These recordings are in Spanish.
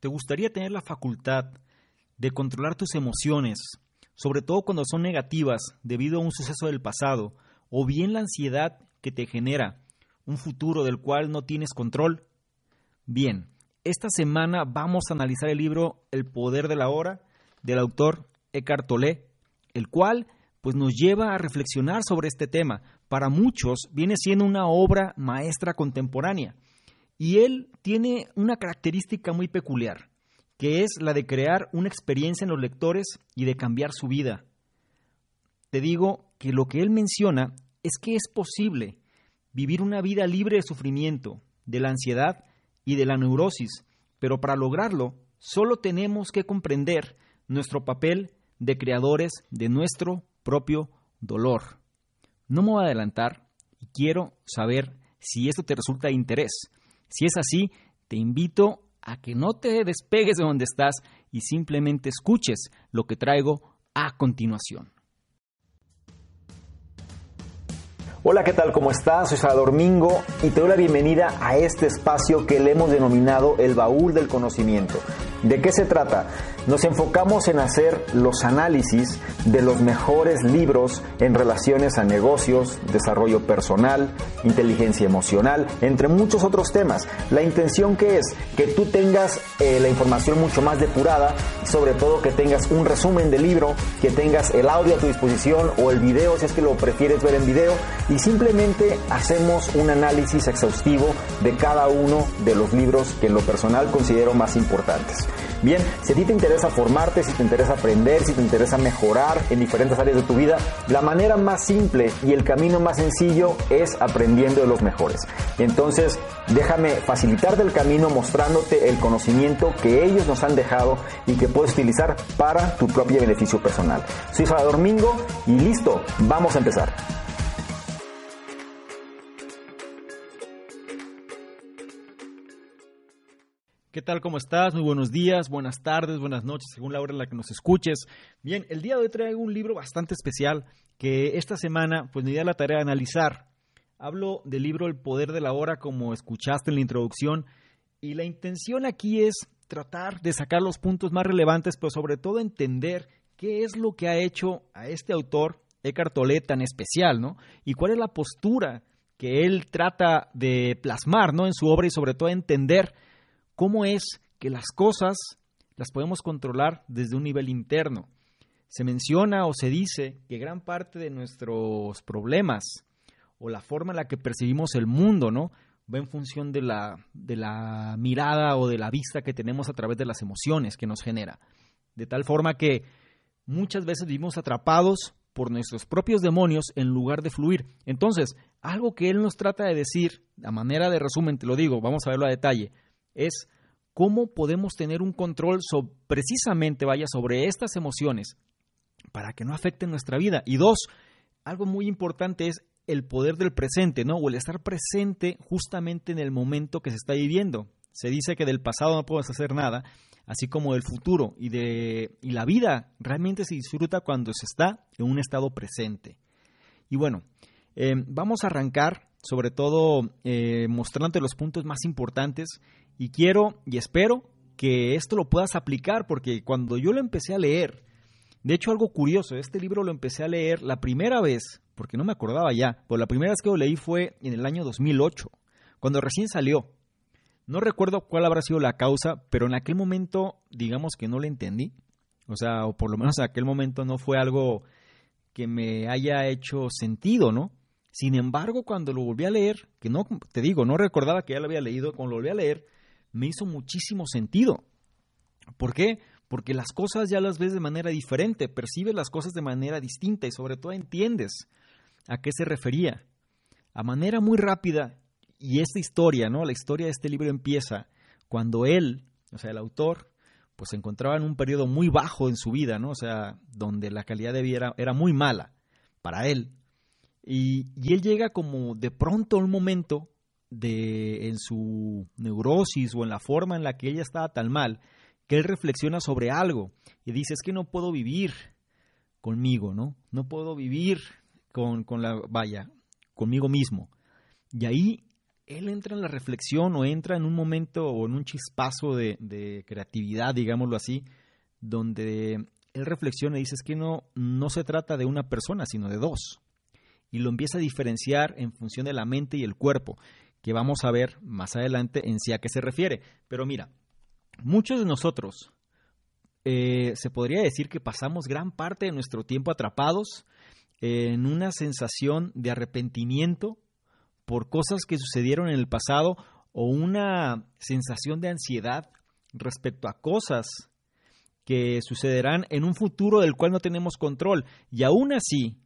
¿te gustaría tener la facultad de controlar tus emociones, sobre todo cuando son negativas debido a un suceso del pasado, o bien la ansiedad que te genera un futuro del cual no tienes control? Bien, esta semana vamos a analizar el libro El poder de la hora del autor Eckhart Tolle, el cual pues nos lleva a reflexionar sobre este tema. Para muchos viene siendo una obra maestra contemporánea y él tiene una característica muy peculiar, que es la de crear una experiencia en los lectores y de cambiar su vida. Te digo que lo que él menciona es que es posible vivir una vida libre de sufrimiento, de la ansiedad y de la neurosis, pero para lograrlo solo tenemos que comprender nuestro papel de creadores de nuestro propio dolor. No me voy a adelantar y quiero saber si esto te resulta de interés. Si es así, te invito a que no te despegues de donde estás y simplemente escuches lo que traigo a continuación. Hola, ¿qué tal? ¿Cómo estás? Soy Salvador Mingo y te doy la bienvenida a este espacio que le hemos denominado el baúl del conocimiento. ¿De qué se trata? Nos enfocamos en hacer los análisis de los mejores libros en relaciones a negocios, desarrollo personal, inteligencia emocional, entre muchos otros temas. La intención que es que tú tengas eh, la información mucho más depurada, sobre todo que tengas un resumen del libro, que tengas el audio a tu disposición o el video si es que lo prefieres ver en video y simplemente hacemos un análisis exhaustivo de cada uno de los libros que en lo personal considero más importantes. Bien, si a ti te interesa formarte, si te interesa aprender, si te interesa mejorar en diferentes áreas de tu vida, la manera más simple y el camino más sencillo es aprendiendo de los mejores. Entonces, déjame facilitarte el camino mostrándote el conocimiento que ellos nos han dejado y que puedes utilizar para tu propio beneficio personal. Soy Salvador Mingo y listo, vamos a empezar. ¿Qué tal? ¿Cómo estás? Muy buenos días, buenas tardes, buenas noches, según la hora en la que nos escuches. Bien, el día de hoy traigo un libro bastante especial que esta semana pues me di la tarea de analizar. Hablo del libro El Poder de la Hora, como escuchaste en la introducción, y la intención aquí es tratar de sacar los puntos más relevantes, pero sobre todo entender qué es lo que ha hecho a este autor, Eckhart Tolle, tan especial, ¿no? Y cuál es la postura que él trata de plasmar, ¿no? En su obra y sobre todo entender cómo es que las cosas las podemos controlar desde un nivel interno. Se menciona o se dice que gran parte de nuestros problemas o la forma en la que percibimos el mundo, ¿no? va en función de la, de la mirada o de la vista que tenemos a través de las emociones que nos genera. De tal forma que muchas veces vivimos atrapados por nuestros propios demonios en lugar de fluir. Entonces, algo que él nos trata de decir, a manera de resumen, te lo digo, vamos a verlo a detalle, es cómo podemos tener un control precisamente, vaya, sobre estas emociones para que no afecten nuestra vida. Y dos, algo muy importante es el poder del presente, ¿no? O el estar presente justamente en el momento que se está viviendo. Se dice que del pasado no puedes hacer nada, así como del futuro y de y la vida realmente se disfruta cuando se está en un estado presente. Y bueno, eh, vamos a arrancar sobre todo eh, mostrándote los puntos más importantes y quiero y espero que esto lo puedas aplicar porque cuando yo lo empecé a leer, de hecho algo curioso, este libro lo empecé a leer la primera vez, porque no me acordaba ya, pero la primera vez que lo leí fue en el año 2008, cuando recién salió. No recuerdo cuál habrá sido la causa, pero en aquel momento digamos que no le entendí. O sea, o por lo menos en aquel momento no fue algo que me haya hecho sentido, ¿no? Sin embargo, cuando lo volví a leer, que no, te digo, no recordaba que ya lo había leído, cuando lo volví a leer, me hizo muchísimo sentido. ¿Por qué? Porque las cosas ya las ves de manera diferente, percibes las cosas de manera distinta y sobre todo entiendes a qué se refería. A manera muy rápida, y esta historia, ¿no? La historia de este libro empieza cuando él, o sea, el autor, pues se encontraba en un periodo muy bajo en su vida, ¿no? O sea, donde la calidad de vida era, muy mala para él. Y, y, él llega como de pronto a un momento de, en su neurosis o en la forma en la que ella estaba tan mal, que él reflexiona sobre algo y dice, es que no puedo vivir conmigo, ¿no? No puedo vivir con, con la, vaya, conmigo mismo. Y ahí él entra en la reflexión o entra en un momento o en un chispazo de, de creatividad, digámoslo así, donde él reflexiona y dice es que no, no se trata de una persona, sino de dos. Y lo empieza a diferenciar en función de la mente y el cuerpo, que vamos a ver más adelante en sí a qué se refiere. Pero mira, muchos de nosotros eh, se podría decir que pasamos gran parte de nuestro tiempo atrapados en una sensación de arrepentimiento por cosas que sucedieron en el pasado o una sensación de ansiedad respecto a cosas que sucederán en un futuro del cual no tenemos control. Y aún así,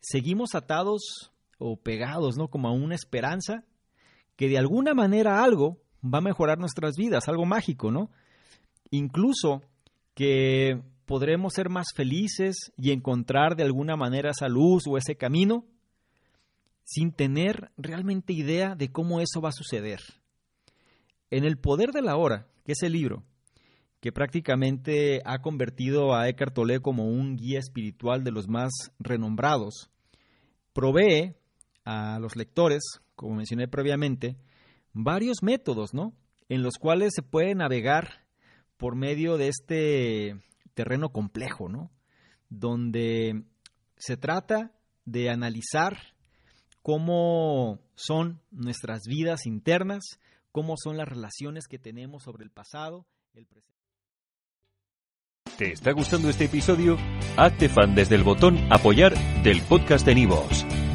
seguimos atados o pegados, ¿no? Como a una esperanza que de alguna manera algo va a mejorar nuestras vidas, algo mágico, ¿no? Incluso que podremos ser más felices y encontrar de alguna manera esa luz o ese camino sin tener realmente idea de cómo eso va a suceder. En El Poder de la Hora, que es el libro que prácticamente ha convertido a Eckhart Tolle como un guía espiritual de los más renombrados, provee a los lectores, como mencioné previamente, varios métodos, ¿no? En los cuales se puede navegar por medio de este terreno complejo, ¿no? Donde se trata de analizar cómo son nuestras vidas internas, cómo son las relaciones que tenemos sobre el pasado, el presente. ¿Te está gustando este episodio? Hazte fan desde el botón apoyar del podcast de Nivos.